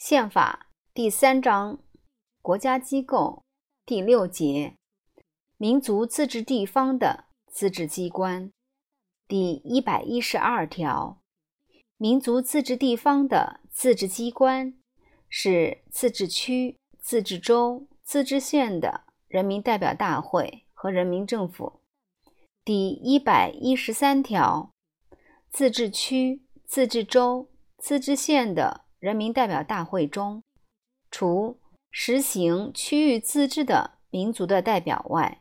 宪法第三章国家机构第六节民族自治地方的自治机关第一百一十二条，民族自治地方的自治机关是自治区、自治州、自治县的人民代表大会和人民政府。第一百一十三条，自治区、自治州、自治县的人民代表大会中，除实行区域自治的民族的代表外，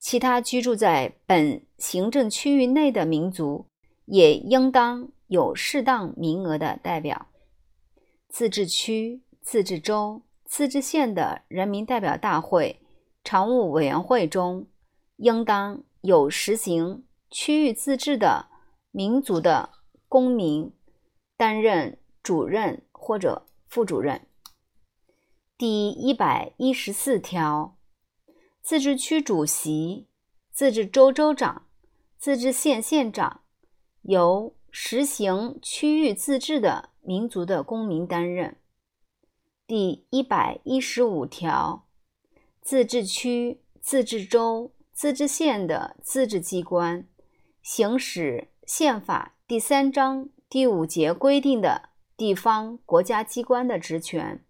其他居住在本行政区域内的民族也应当有适当名额的代表。自治区、自治州、自治县的人民代表大会常务委员会中，应当有实行区域自治的民族的公民担任。主任或者副主任。第一百一十四条，自治区主席、自治州州长、自治县县长由实行区域自治的民族的公民担任。第一百一十五条，自治区、自治州、自治县的自治机关行使宪法第三章第五节规定的。地方国家机关的职权，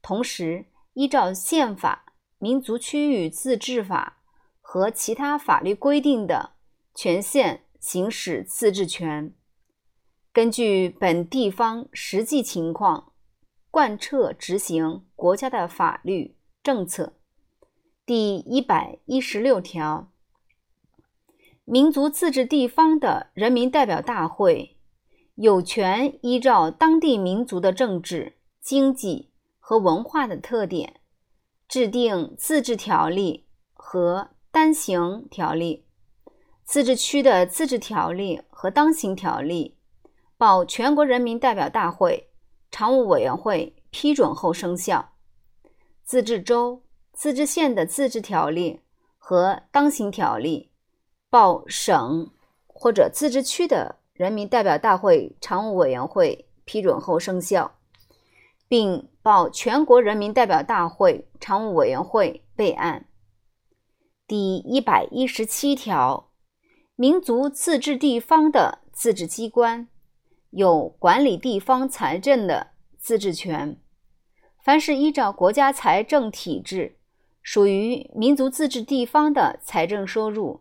同时依照宪法、民族区域自治法和其他法律规定的权限行使自治权，根据本地方实际情况贯彻执行国家的法律政策。第一百一十六条，民族自治地方的人民代表大会。有权依照当地民族的政治、经济和文化的特点，制定自治条例和单行条例。自治区的自治条例和当行条例，报全国人民代表大会常务委员会批准后生效。自治州、自治县的自治条例和当行条例，报省或者自治区的。人民代表大会常务委员会批准后生效，并报全国人民代表大会常务委员会备案。第一百一十七条，民族自治地方的自治机关有管理地方财政的自治权。凡是依照国家财政体制属于民族自治地方的财政收入，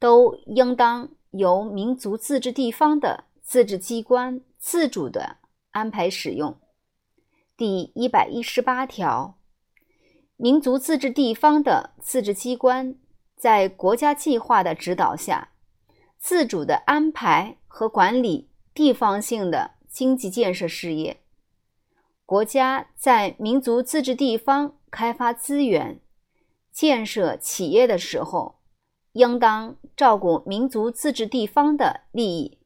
都应当。由民族自治地方的自治机关自主的安排使用。第一百一十八条，民族自治地方的自治机关在国家计划的指导下，自主的安排和管理地方性的经济建设事业。国家在民族自治地方开发资源、建设企业的时候。应当照顾民族自治地方的利益。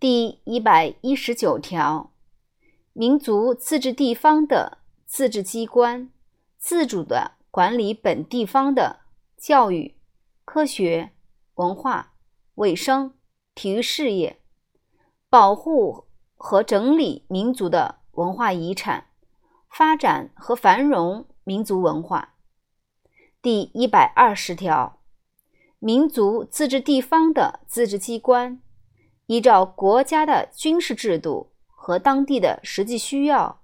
第一百一十九条，民族自治地方的自治机关自主的管理本地方的教育、科学、文化、卫生、体育事业，保护和整理民族的文化遗产，发展和繁荣民族文化。第一百二十条。民族自治地方的自治机关，依照国家的军事制度和当地的实际需要，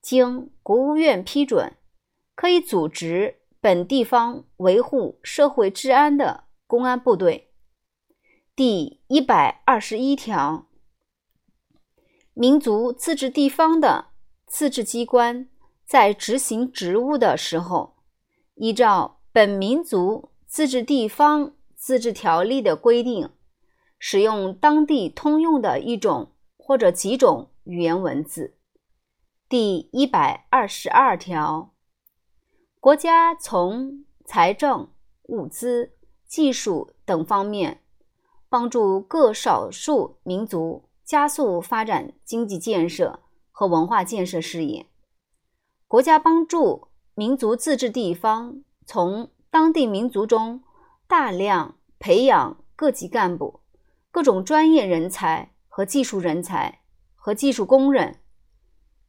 经国务院批准，可以组织本地方维护社会治安的公安部队。第一百二十一条，民族自治地方的自治机关在执行职务的时候，依照本民族。自治地方自治条例的规定，使用当地通用的一种或者几种语言文字。第一百二十二条，国家从财政、物资、技术等方面帮助各少数民族加速发展经济建设和文化建设事业。国家帮助民族自治地方从当地民族中大量培养各级干部、各种专业人才和技术人才和技术工人，